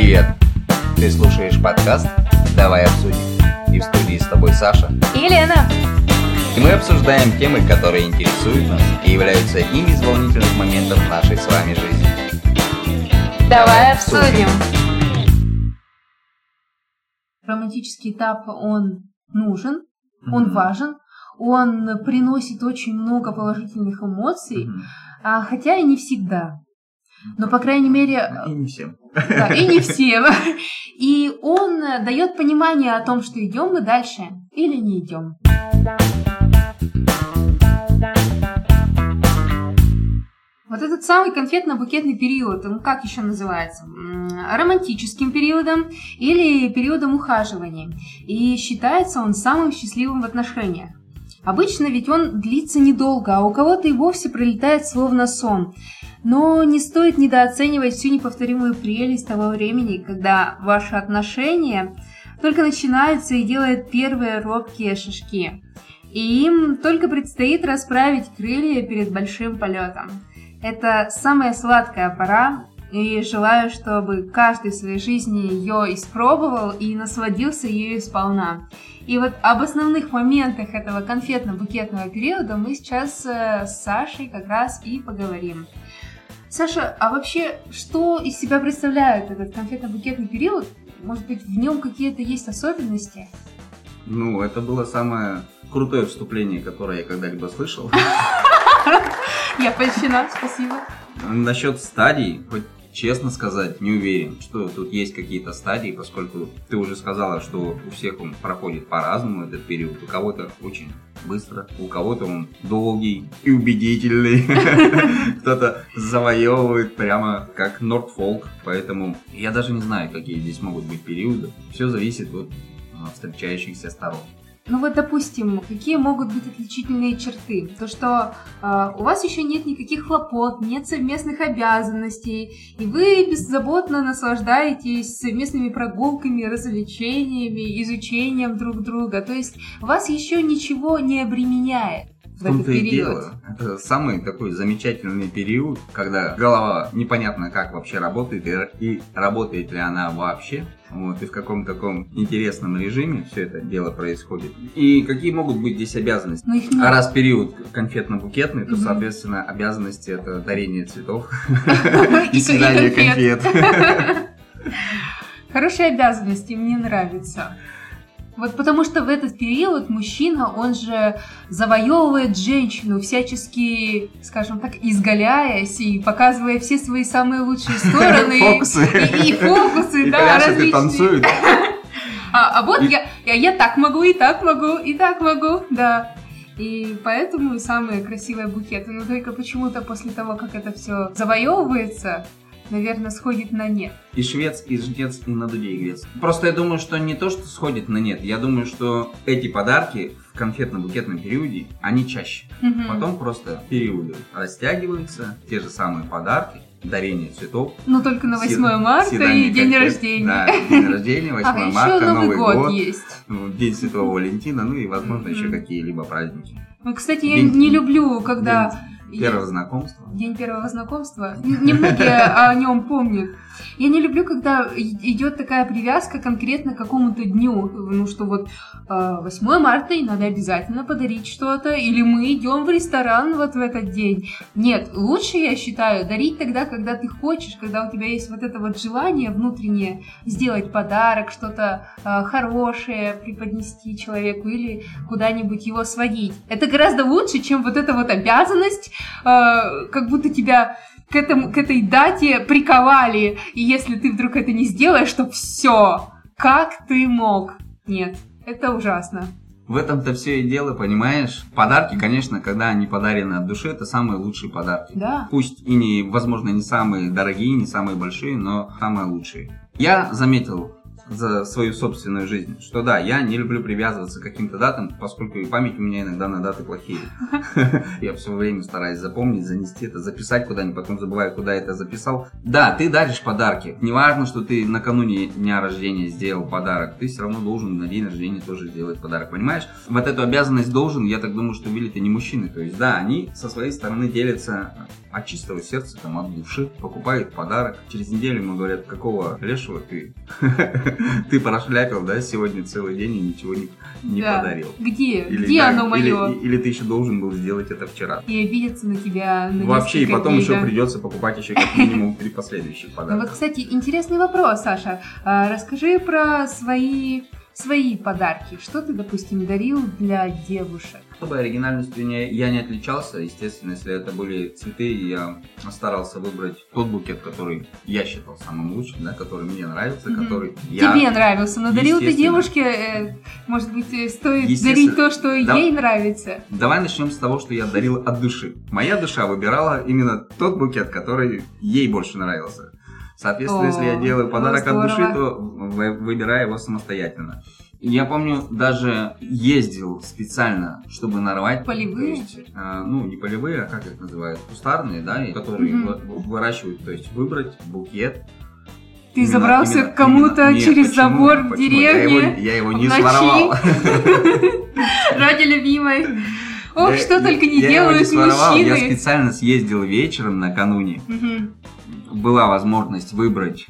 Привет! Ты слушаешь подкаст «Давай обсудим». И в студии с тобой Саша. И Лена. И мы обсуждаем темы, которые интересуют нас и являются одним из волнительных моментов нашей с вами жизни. Давай обсудим. Романтический этап, он нужен, он важен, он приносит очень много положительных эмоций, а, хотя и не всегда. Но, по крайней мере, И не всем. И не всем. И он э, дает понимание о том, что идем мы дальше или не идем. Вот этот самый конфетно-букетный период, он как еще называется? Романтическим периодом или периодом ухаживания. И считается он самым счастливым в отношениях. Обычно ведь он длится недолго, а у кого-то и вовсе пролетает словно сон. Но не стоит недооценивать всю неповторимую прелесть того времени, когда ваши отношения только начинаются и делают первые робкие шажки. И им только предстоит расправить крылья перед большим полетом. Это самая сладкая пора, и желаю, чтобы каждый в своей жизни ее испробовал и насладился ею сполна. И вот об основных моментах этого конфетно-букетного периода мы сейчас э, с Сашей как раз и поговорим. Саша, а вообще, что из себя представляет этот конфетно-букетный период? Может быть, в нем какие-то есть особенности? Ну, это было самое крутое вступление, которое я когда-либо слышал. Я польщена, спасибо. Насчет стадий, хоть честно сказать, не уверен, что тут есть какие-то стадии, поскольку ты уже сказала, что у всех он проходит по-разному этот период. У кого-то очень быстро, у кого-то он долгий и убедительный. Кто-то завоевывает прямо как Нордфолк. Поэтому я даже не знаю, какие здесь могут быть периоды. Все зависит от а, встречающихся сторон. Ну вот, допустим, какие могут быть отличительные черты? То, что э, у вас еще нет никаких хлопот, нет совместных обязанностей, и вы беззаботно наслаждаетесь совместными прогулками, развлечениями, изучением друг друга. То есть вас еще ничего не обременяет в, В этот и период. дело. Это самый такой замечательный период, когда голова непонятно как вообще работает и, и работает ли она вообще. Вот, и в каком таком интересном режиме все это дело происходит. И какие могут быть здесь обязанности? Но их нет. А раз период конфетно-букетный, то, Мгм. соответственно, обязанности это дарение цветов И съедание конфет. конфет. Хорошие обязанности, мне нравится. Вот потому что в этот период мужчина, он же завоевывает женщину, всячески, скажем так, изгаляясь и показывая все свои самые лучшие стороны. Фокусы. И, и фокусы, И да, и различные. А, а вот я, я, я так могу, и так могу, и так могу, да. И поэтому самые красивые букеты. Но только почему-то после того, как это все завоевывается, наверное, сходит на нет. И швец, и жнец, и на дуде игрец. Просто я думаю, что не то, что сходит на нет. Я думаю, что эти подарки в конфетно-букетном периоде, они чаще. Мгм. Потом просто периоды растягиваются, те же самые подарки, дарение цветов. Ну, только на 8 съед- марта и день конфет. рождения. Да, день рождения, 8 Ага, еще марта, Новый, год, есть. ну, День Святого Валентина, ну и, возможно, еще Мгм. какие-либо праздники. Ну, кстати, я День- не люблю, когда... День первого знакомства. День первого знакомства. Немногие о нем помнят. Я не люблю, когда идет такая привязка конкретно к какому-то дню. Ну, что вот э, 8 марта, и надо обязательно подарить что-то, или мы идем в ресторан вот в этот день. Нет, лучше, я считаю, дарить тогда, когда ты хочешь, когда у тебя есть вот это вот желание внутреннее сделать подарок, что-то э, хорошее преподнести человеку или куда-нибудь его сводить. Это гораздо лучше, чем вот эта вот обязанность, э, как будто тебя к, этому, к этой дате приковали, и если ты вдруг это не сделаешь, то все, как ты мог? Нет, это ужасно. В этом-то все и дело, понимаешь? Подарки, конечно, когда они подарены от души, это самые лучшие подарки. Да. Пусть и не, возможно, не самые дорогие, не самые большие, но самые лучшие. Я заметил за свою собственную жизнь. Что да, я не люблю привязываться к каким-то датам, поскольку и память у меня иногда на даты плохие. Я все время стараюсь запомнить, занести это, записать куда-нибудь, потом забываю, куда это записал. Да, ты даришь подарки. Неважно, что ты накануне дня рождения сделал подарок, ты все равно должен на день рождения тоже сделать подарок, понимаешь? Вот эту обязанность должен, я так думаю, что вели-то не мужчины. То есть, да, они со своей стороны делятся от чистого сердца, там, от души, покупают подарок. Через неделю ему говорят, какого лешего ты, ты прошляпил, да, сегодня целый день и ничего не, не Да. подарил. Где? Или, Где да, оно или- мое? Или, ты еще должен был сделать это вчера. И обидеться на тебя на Вообще, и потом дней, еще да. придется покупать еще как минимум три последующих Ну подарка. вот, кстати, интересный вопрос, Саша. А, Расскажи про свои свои подарки. Что ты, допустим, дарил для девушек? Особой оригинальностью не- я не отличался. Естественно, если это были цветы, я старался выбрать тот букет, который я считал самым лучшим, да, который мне нравится, Мгм. который я... Тебе нравился, но дарил ты девушке, э, может быть, э, стоит дарить то, что Да. ей нравится. Давай начнем с того, что я дарил от души. Моя душа выбирала именно тот букет, который ей больше нравился. Соответственно, О, если я делаю подарок ну, от души, то вы- выбираю его самостоятельно. Я помню, даже ездил специально, чтобы нарвать. Полевые? то есть, э, ну, не полевые, а как их называют? Кустарные, да, и которые вы- выращивают, то есть выбрать букет. Ты Именно- забрался именно- к кому-то через почему? забор в Почему? Я его, деревне я его не ночи. своровал. ради любимой. Ох, что только не делают своровал, Я мужчины. специально съездил вечером накануне. Была возможность выбрать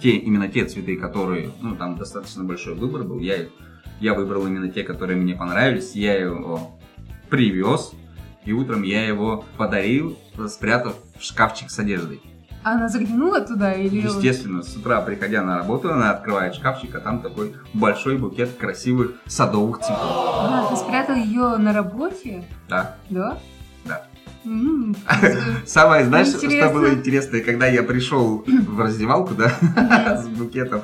те, именно те цветы, которые, ну, там достаточно большой выбор был. Я, я выбрал именно те, которые мне понравились. Я его привез, и утром я его подарил, спрятав в шкафчик с одеждой. Она заглянула туда или... Естественно, с утра, приходя на работу, она открывает шкафчик, а там такой большой букет красивых садовых цветов. А, ты спрятал ее на работе? Да. Да? Самое, знаешь, что было интересное, когда я пришел в раздевалку, да, с букетом,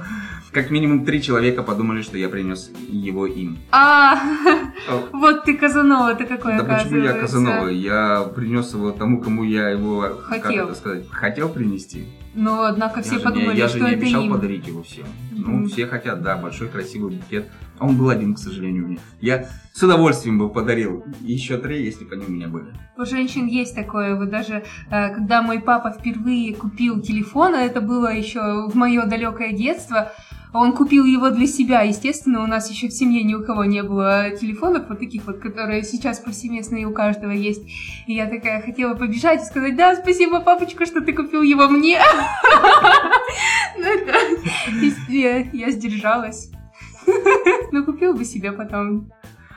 как минимум три человека подумали, что я принес его им. А, вот ты Казанова, ты какой, Да почему я. Казанова? Я принес его тому, кому я его, как Хотел. это сказать, хотел принести. Но, однако, Я все же подумали, не, я что же не это обещал им. подарить его всем. Ну, Мгм. все хотят, да, большой красивый букет. А он был один, к сожалению, мне. Я с удовольствием бы подарил. Еще три, если бы они у меня были. У женщин есть такое, вот даже э, когда мой папа впервые купил телефон, а это было еще в мое далекое детство, он купил его для себя. Естественно, у нас еще в семье ни у кого не было телефонов, вот таких вот, которые сейчас повсеместно и у каждого есть. И я такая хотела побежать и сказать, да, спасибо, папочка, что ты купил его мне. Ну, это- я сдержалась. Ну, купил бы себе потом.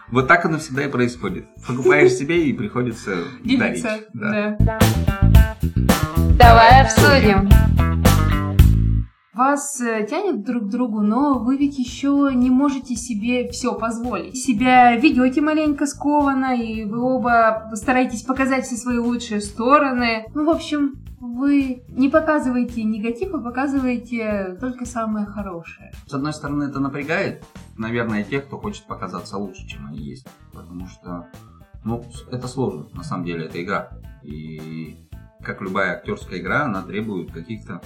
Вот так оно всегда и происходит. Покупаешь себе и приходится дарить. Делиться. Да. Давай обсудим. Вас э, тянет друг к другу, но вы ведь еще не можете себе все позволить. Себя ведете маленько скованно, и вы оба стараетесь показать все свои лучшие стороны. Ну, в общем, вы не показываете негатив, а показываете только самое хорошее. С одной стороны, это напрягает, наверное, тех, кто хочет показаться лучше, чем они есть. Потому что, ну, это сложно, на самом деле, это игра. И как любая актерская игра, она требует каких-то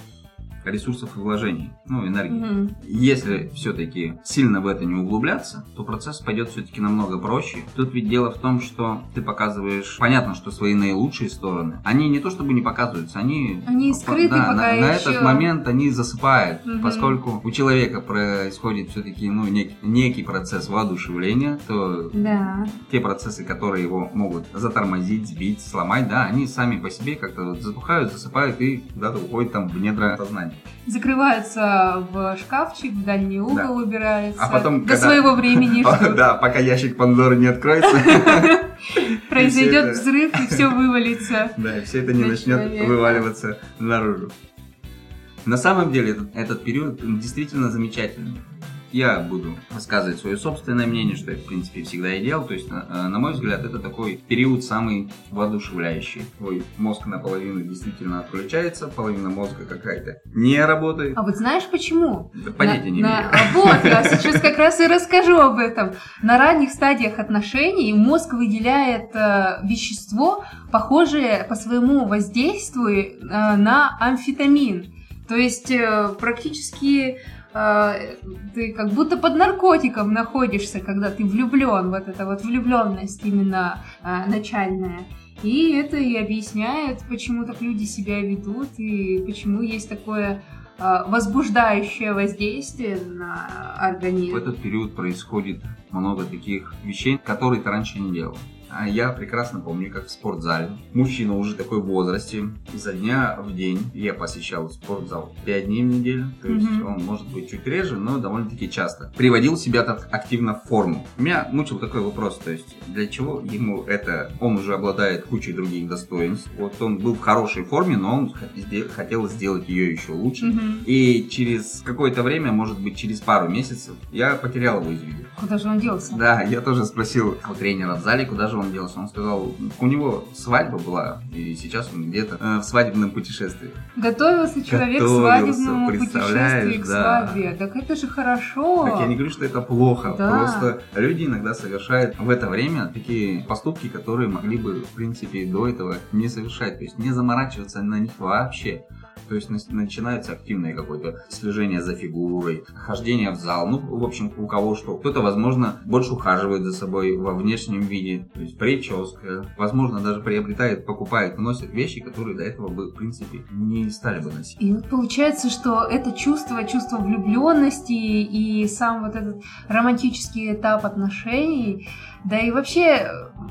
ресурсов и вложений, ну, энергии. Мгм. Если все-таки сильно в это не углубляться, то процесс пойдет все-таки намного проще. Тут ведь дело в том, что ты показываешь, понятно, что свои наилучшие стороны, они не то чтобы не показываются, они... Они скрыты да, пока на, на еще. этот момент они засыпают, Мгм. поскольку у человека происходит все-таки ну, нек- некий процесс воодушевления, то Да. те процессы, которые его могут затормозить, сбить, сломать, да, они сами по себе как-то вот затухают, засыпают и куда-то уходят там в недра сознания. Закрываются в шкафчик, в дальний угол Да. убираются. А потом, До когда- своего времени. Да, пока ящик Пандоры не откроется, Произойдет взрыв и все вывалится. да, и все это не На начнет вываливаться наружу. На самом деле этот период действительно замечательный. Я буду рассказывать свое собственное мнение, что я, в принципе, всегда и делал. То есть, на, на мой взгляд, это такой период самый воодушевляющий. Твой мозг наполовину действительно отключается, половина мозга какая-то не работает. А вот знаешь почему? Да понятия На- не на- имею. а Вот, я сейчас как раз и расскажу об этом. На ранних стадиях отношений мозг выделяет э, вещество, похожее по своему воздействию э, на амфетамин. То есть э, практически э, ты как будто под наркотиком находишься, когда ты влюблен, вот эта вот влюбленность именно э, начальная. И это и объясняет, почему так люди себя ведут, и почему есть такое э, возбуждающее воздействие на организм. В этот период происходит много таких вещей, которые ты раньше не делал. А я прекрасно помню, как в спортзале мужчина уже такой в возрасте, изо дня в день я посещал спортзал 5 дней в неделю, то есть Мгм. он может быть чуть реже, но довольно-таки часто. Приводил себя так активно в форму. Меня мучил такой вопрос, то есть для чего ему это, он уже обладает кучей других достоинств, вот он был в хорошей форме, но он хотел сделать ее еще лучше. Мгм. И через какое-то время, может быть через пару месяцев, я потерял его из виду. Куда же он делся? Да, я тоже спросил у тренера в зале, куда же он делся. Он сказал, у него свадьба была, и сейчас он где-то э, в свадебном путешествии. Готовился человек к Готовился, свадебному представляешь, путешествию, к да. свадьбе. Так это же хорошо. Так я не говорю, что это плохо, Да. просто люди иногда совершают в это время такие поступки, которые могли бы, в принципе, до этого не совершать, то есть не заморачиваться на них вообще. То есть на- начинается активное какое-то слежение за фигурой, хождение в зал. Ну, в общем, у кого что. Кто-то, возможно, больше ухаживает за собой во внешнем виде. То есть прическа. Возможно, даже приобретает, покупает, носит вещи, которые до этого бы, в принципе, не стали бы носить. И получается, что это чувство, чувство влюбленности и сам вот этот романтический этап отношений, да и вообще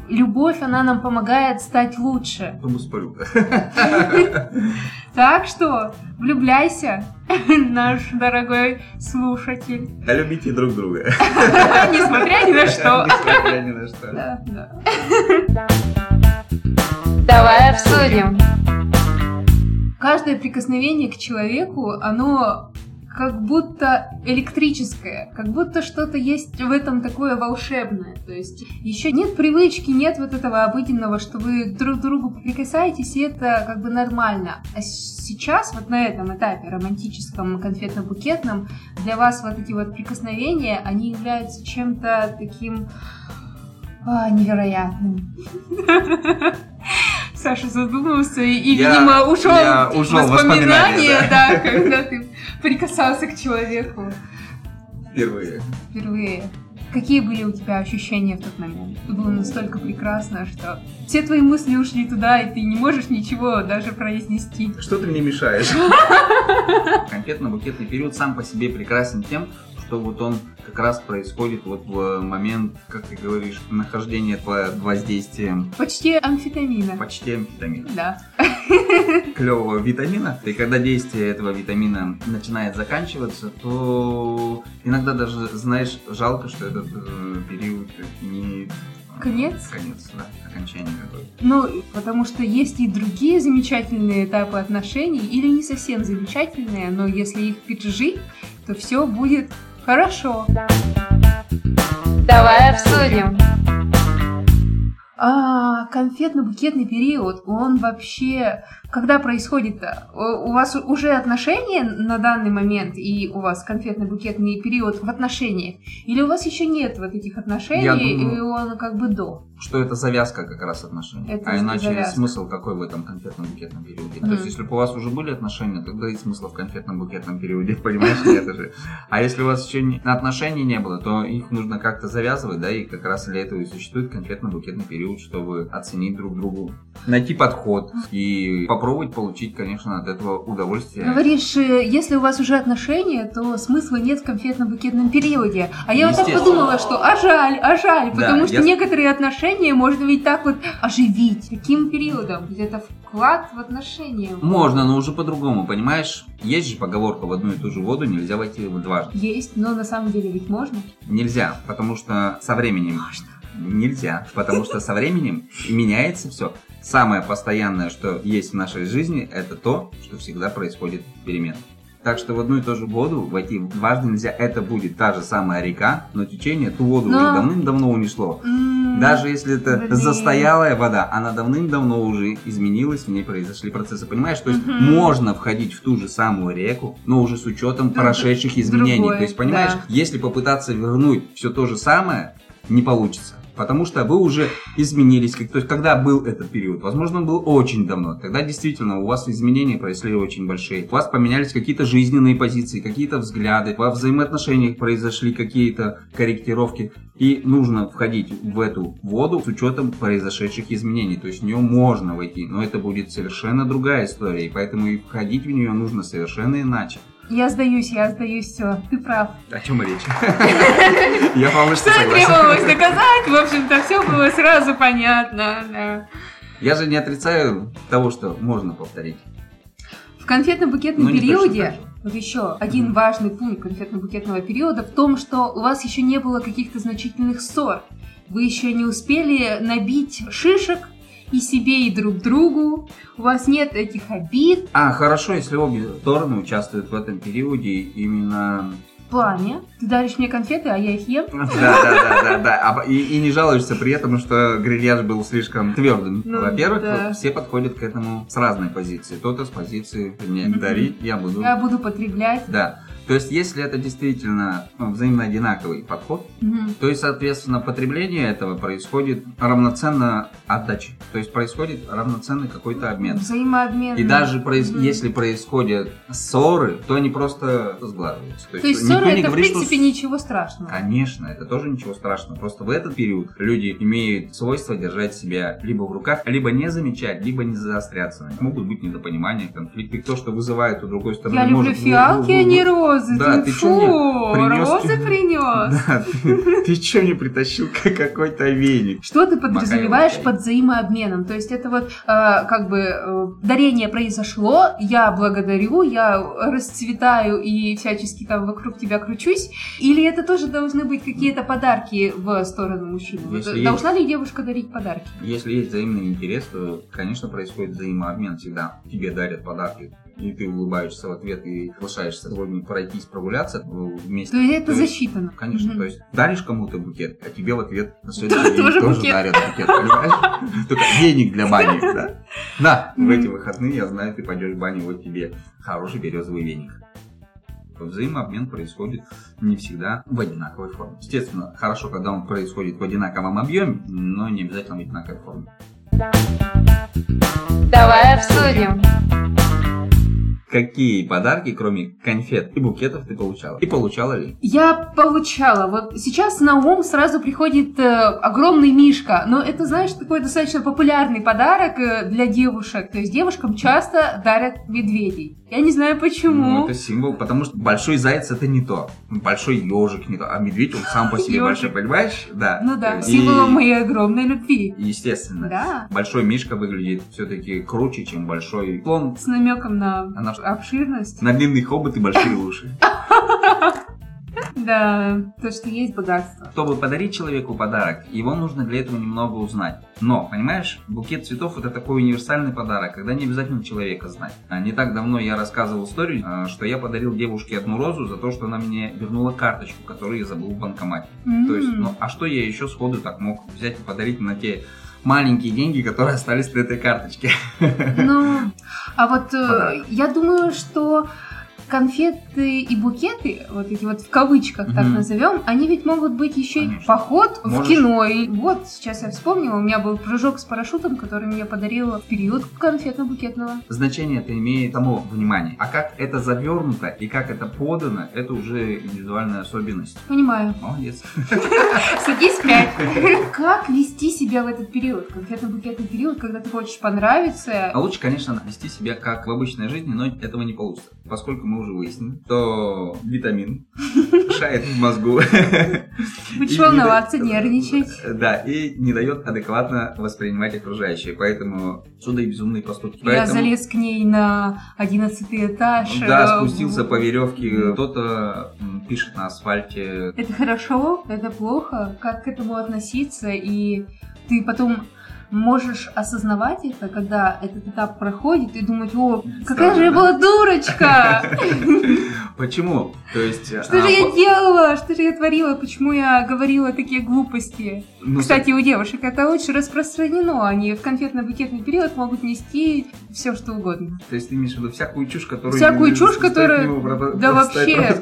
любовь, она нам помогает стать лучше. Думаю, спорю. Так что влюбляйся, наш дорогой слушатель, Да любите друг друга. несмотря ни на что. Несмотря ни на что. Да, да. Давай обсудим. Каждое прикосновение к человеку, оно как будто электрическое, как будто что-то есть в этом такое волшебное. То есть еще нет привычки, нет вот этого обыденного, что вы друг другу прикасаетесь, и это как бы нормально. А сейчас, вот на этом этапе романтическом, конфетно-букетном, для вас вот эти вот прикосновения, они являются чем-то таким а, невероятным. Саша задумался и, и, Я- видимо, ушел, я ушел в воспоминания, да, когда ты прикасался к человеку Впервые. впервые. Какие были у тебя ощущения в тот момент? Это было настолько прекрасно, что все твои мысли ушли туда, и ты не можешь ничего даже произнести. Что ты мне мешаешь? Конфетно-букетный период сам по себе прекрасен тем, что вот он как раз происходит вот в момент, как ты говоришь, нахождения под воздействием Почти амфетамина. почти амфетамина. Да. клевого витамина. И когда действие этого витамина начинает заканчиваться, то иногда даже, знаешь, жалко, что этот э, период не... Конец? Конец, да, окончание какое-то. Ну, потому что есть и другие замечательные этапы отношений, или не совсем замечательные, но если их пережить, то все будет хорошо. Давай обсудим. А конфетно-букетный период, он вообще... Когда происходит-то? У у вас уже отношения на данный момент, и у вас конфетно-букетный период в отношениях? Или у вас еще нет вот этих отношений, Я думаю- и он как бы до? Что это завязка как раз отношений. Это а иначе завязка. смысл какой в этом конфетно-букетном периоде? То Мгм. есть, если бы у вас уже были отношения, тогда и смысла в конфетно-букетном периоде, понимаешь, нет же. А если у вас еще отношений не было, то их нужно как-то завязывать, да, и как раз для этого и существует конфетно-букетный период, чтобы оценить друг другу, найти подход и попробовать получить, конечно, от этого удовольствие. Говоришь, э, если у вас уже отношения, то смысла нет в конфетно-букетном периоде. А я вот так подумала, что а жаль, а жаль, Да, потому что я- некоторые отношения можно ведь так вот оживить. Каким периодом? Ведь это вклад в отношения. Можно, но уже по-другому, понимаешь? Есть же поговорка в одну и ту же воду нельзя войти дважды. Есть, но на самом деле ведь можно. Нельзя, потому что со временем... Нельзя, потому что со временем меняется все. Самое постоянное, что есть в нашей жизни, это то, что всегда происходит перемена. Так что в одну и ту же воду войти дважды нельзя. Это будет та же самая река, но течение ту воду Но- уже давным-давно унесло. Даже если это блин. застоялая вода, она давным-давно уже изменилась, в ней произошли процессы. Понимаешь, то есть Мгм. можно входить в ту же самую реку, но уже с учетом Друг- прошедших изменений. другой, то есть, понимаешь, да. если попытаться вернуть все то же самое, не получится. Потому что вы уже изменились. То есть, когда был этот период? Возможно, он был очень давно. Тогда действительно у вас изменения произошли очень большие. У вас поменялись какие-то жизненные позиции, какие-то взгляды. Во взаимоотношениях произошли какие-то корректировки. И нужно входить в эту воду с учетом произошедших изменений. То есть в нее можно войти, но это будет совершенно другая история. И поэтому и входить в нее нужно совершенно иначе. Я сдаюсь, я сдаюсь, все, ты прав. О чем речь? Я полностью Что согласен. требовалось доказать? В общем-то, все было сразу понятно. Я же не отрицаю того, что можно повторить. В конфетно-букетном Ну, периоде, вот еще один важный пункт конфетно-букетного периода в том, что у вас еще не было каких-то значительных ссор. Вы еще не успели набить шишек и себе, и друг другу. У вас нет этих обид А, хорошо, если обе стороны участвуют в этом периоде именно... в плане. Ты даришь мне конфеты, а я их ем. Да, да, да, да, да. А, и, и не жалуешься при этом, что грильяж был слишком твердым. Ну, Во-первых, да. все подходят к этому с разной позиции. Кто-то с позиции «не Мгм. дари, я буду». Я буду потреблять. Да. То есть, если это действительно ну, взаимно одинаковый подход, Мгм. то есть, соответственно, потребление этого происходит равноценно отдаче. То есть, происходит равноценный какой-то обмен. Взаимообмен. И даже проис- Мгм. если происходят ссоры, то они просто сглаживаются. То есть никто ссоры это в говорит, что принципе ничего страшного. Конечно, это тоже ничего страшного. Просто в этот период люди имеют свойство держать себя либо в руках, либо не замечать, либо не заостряться. Могут быть недопонимания, конфликты. То, что вызывает у другой стороны, Я люблю может... вы- фиалки, а не вы- розы. Да, ты ты фу, принёс? розы принес. Да, ты, ты что мне притащил как какой-то веник? Что ты подразумеваешь под взаимообменом? То есть это вот э, как бы э, дарение произошло, я благодарю, я расцветаю и всячески там вокруг тебя кручусь, или это тоже должны быть какие-то подарки в сторону мужчины? Если Должна ли девушка дарить подарки? Если есть взаимный интерес, то, конечно, происходит взаимообмен всегда. Тебе дарят подарки, и ты улыбаешься в ответ и соглашаешься сегодня пройтись, прогуляться вместе. То есть это То есть, засчитано. Конечно, Мгм. то есть даришь кому-то букет, а тебе в ответ на следующий день Тоже тоже букет. дарят букет, понимаешь? Только веник для бани, да? Да, в эти выходные, я знаю, ты пойдешь в баню, вот тебе хороший березовый веник. Взаимообмен происходит не всегда в одинаковой форме. Естественно, хорошо, когда он происходит в одинаковом объеме, но не обязательно в одинаковой форме. Давай обсудим. Какие подарки, кроме конфет и букетов, ты получала? И получала ли? Я получала. Вот сейчас на ум сразу приходит э, огромный мишка. Но это, знаешь, такой достаточно популярный подарок э, для девушек. То есть девушкам часто дарят медведей. Я не знаю почему. Ну, это символ, потому что большой заяц это не то. Большой ежик не то. А медведь он сам по себе Ёжик. большой, понимаешь? Да. Ну да, И- символом моей огромной любви. Естественно. Да. Большой мишка выглядит все-таки круче, чем большой слон. С намеком на Она ж- обширность. На длинный хобот и большие уши. Да, то, что есть богатство. Чтобы подарить человеку подарок, его нужно для этого немного узнать. Но, понимаешь, букет цветов это такой универсальный подарок, когда не обязательно человека знать. А Не так давно я рассказывал историю, а, что я подарил девушке одну розу за то, что она мне вернула карточку, которую я забыл в банкомате. То есть, ну, а что я еще сходу так мог взять и подарить на те маленькие деньги, которые остались на этой карточке? Ну, а вот э, Подарок. я думаю, что конфеты и букеты, вот эти вот в кавычках так Мгм. назовем, они ведь могут быть еще и Конечно. поход в Можешь- кино. И вот сейчас я вспомнила, у меня был прыжок с парашютом, который мне подарила в период конфетно-букетного. Значение это имеет само внимание. А как это завернуто и как это подано, это уже индивидуальная особенность. Понимаю. Молодец. Садись пять. Как вести себя в этот период, конфетно-букетный период, когда ты хочешь понравиться? А лучше, конечно, вести себя как в обычной жизни, но этого не получится. Поскольку мы уже выяснили, что витамин шает в мозгу. Будешь волноваться, нервничать. Да, и не дает адекватно воспринимать окружающее. Поэтому сюда и безумные поступки. Я Поэтому- залез к ней на одиннадцатый этаж. Да, э, спустился по веревке. Кто-то пишет на асфальте. Это хорошо, это плохо, как к этому относиться, и ты потом можешь осознавать это, когда этот этап проходит, и думать, о, какая же я была дурочка! Почему? То есть... Что а, же я делала? Что же я творила? Почему я говорила такие глупости? Ну, Кстати, у девушек это очень распространено. Они в конфетно-букетный период могут нести все, что угодно. То есть ты имеешь в виду всякую чушь, которую... Всякую чушь, про- да вообще.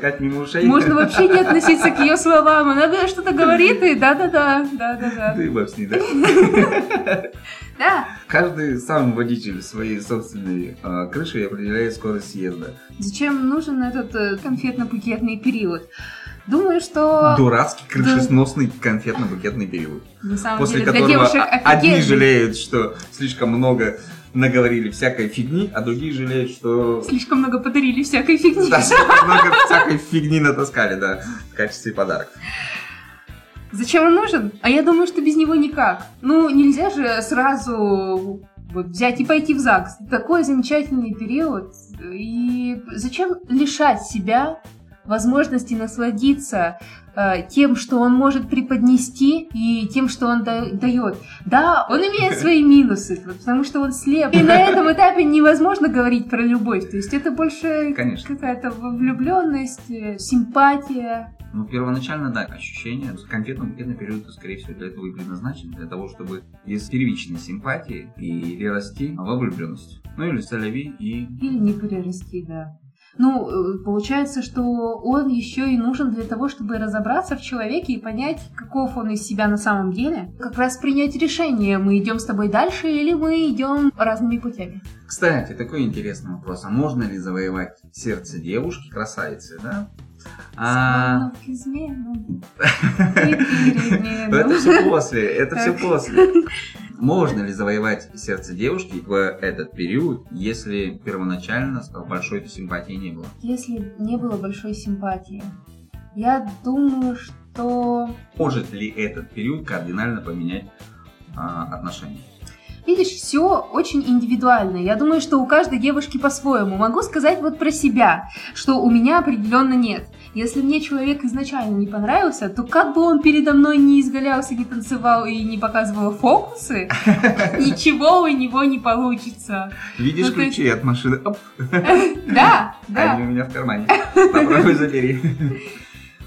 Можно вообще не относиться к ее словам. Она что-то говорит, и да-да-да, да-да-да. Ты бог с ней, да? Да. Каждый сам водитель своей собственной а, крыши определяет скорость съезда. Зачем нужен этот э, конфетно-букетный период? Думаю, что Дурацкий крышесносный конфетно-букетный период. на самом После деле для которого девушек о- одни жалеют, что слишком много наговорили всякой фигни, а другие жалеют, что Слишком много подарили всякой фигни. да, слишком много всякой фигни натаскали, да, в качестве подарков. Зачем он нужен? А я думаю, что без него никак. Ну, нельзя же сразу вот взять и пойти в ЗАГС. Такой замечательный период. И зачем лишать себя возможности насладиться э, тем, что он может преподнести и тем, что он да- дает. Да, он имеет свои минусы, потому что он слеп. И на этом этапе невозможно говорить про любовь. То есть это больше Конечно. какая-то влюбленность, э, симпатия. Ну, первоначально, да, ощущение. Конфетно-букетный период, скорее всего, для этого и предназначен. Для того, чтобы из первичной симпатии перерасти во влюбленность. Ну, или соляви и... Или не перерасти, да. Ну, э, получается, что он еще и нужен для того, чтобы разобраться в человеке и понять, каков он из себя на самом деле. Как раз принять решение, мы идем с тобой дальше или мы идем разными путями. Кстати, такой интересный вопрос. А можно ли завоевать сердце девушки, красавицы, да? А. Это все после, это все после. Можно ли завоевать сердце девушки в этот период, если первоначально большой симпатии не было? Если не было большой симпатии, я думаю, что... Может ли этот период кардинально поменять а, отношения? Видишь, все очень индивидуально. Я думаю, что у каждой девушки по-своему. Могу сказать вот про себя, что у меня определенно нет. Если мне человек изначально не понравился, то как бы он передо мной не изгалялся, не танцевал и не показывал фокусы, ничего у него не получится. Видишь Ну, ключи от машины? Оп, Да, они да. у меня в кармане. Попробуй забери.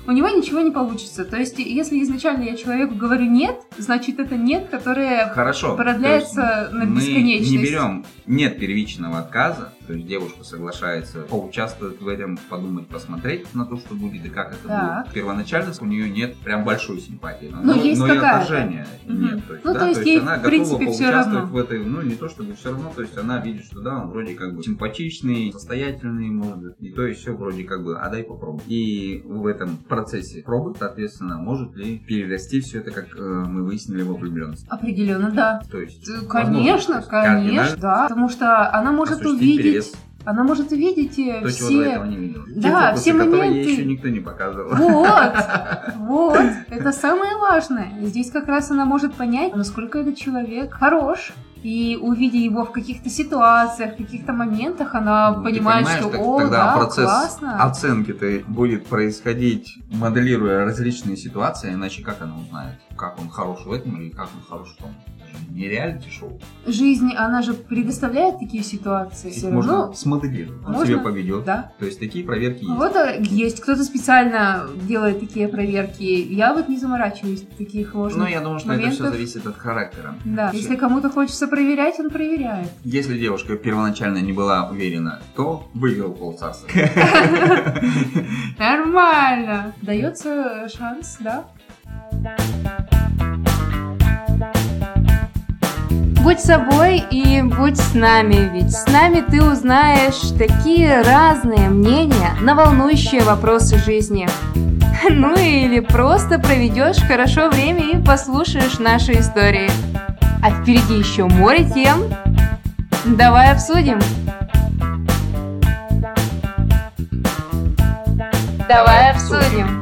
У него ничего не получится. То есть, если изначально я человеку говорю нет, значит это нет, которое Хорошо. продляется на есть мы бесконечность. не берем, нет первичного отказа, то есть девушка соглашается поучаствовать в этом, подумать, посмотреть на то, что будет и как это Так. будет. Первоначально у нее нет прям большой симпатии, Ну, есть но и отторжения Мгм. нет. То есть, Ну, да, то есть ей, в принципе, всё поучаствовать равно. в этой, ну не то чтобы все равно, то есть она видит, что да, он вроде как бы симпатичный, состоятельный, может быть, и то и все вроде как бы, а дай попробуй. И в этом процессе пробы, соответственно, может ли перерасти все это, как э, мы выяснили, во влюбленность. Определенно, да. То есть, Э, возможно, Конечно, то есть конечно, да. Потому что она может увидеть, перевес. она может увидеть э, То, чего до этого все. не видел. Те Да, фокусы, все которые моменты. ей еще никто не показывал. Вот, вот, это самое важное. И Здесь как раз она может понять, насколько этот человек хорош. И увидя его в каких-то ситуациях, в каких-то моментах, она Ну, понимает, что так- о, тогда да, процесс классно. оценки-то будет происходить, моделируя различные ситуации, иначе как она узнает, как он хорош в этом или как он хорош в том? Не реалити-шоу. Жизнь, она же предоставляет такие ситуации. Все можно равно, смоделировать. Он можно, себя поведет. да. То есть такие проверки есть. Вот а, есть, кто-то специально делает такие проверки. Я вот не заморачиваюсь таких Но сложных Ну, я думаю, что это все моментов. зависит от характера. Да, Всё. если кому-то хочется проверять, он проверяет. Если девушка первоначально не была уверена, то выиграл полцарства. Нормально. Дается шанс, да? Будь собой и будь с нами, ведь с нами ты узнаешь такие разные мнения на волнующие вопросы жизни. Ну или просто проведешь хорошо время и послушаешь наши истории. А впереди еще море тем. Давай обсудим. Давай обсудим.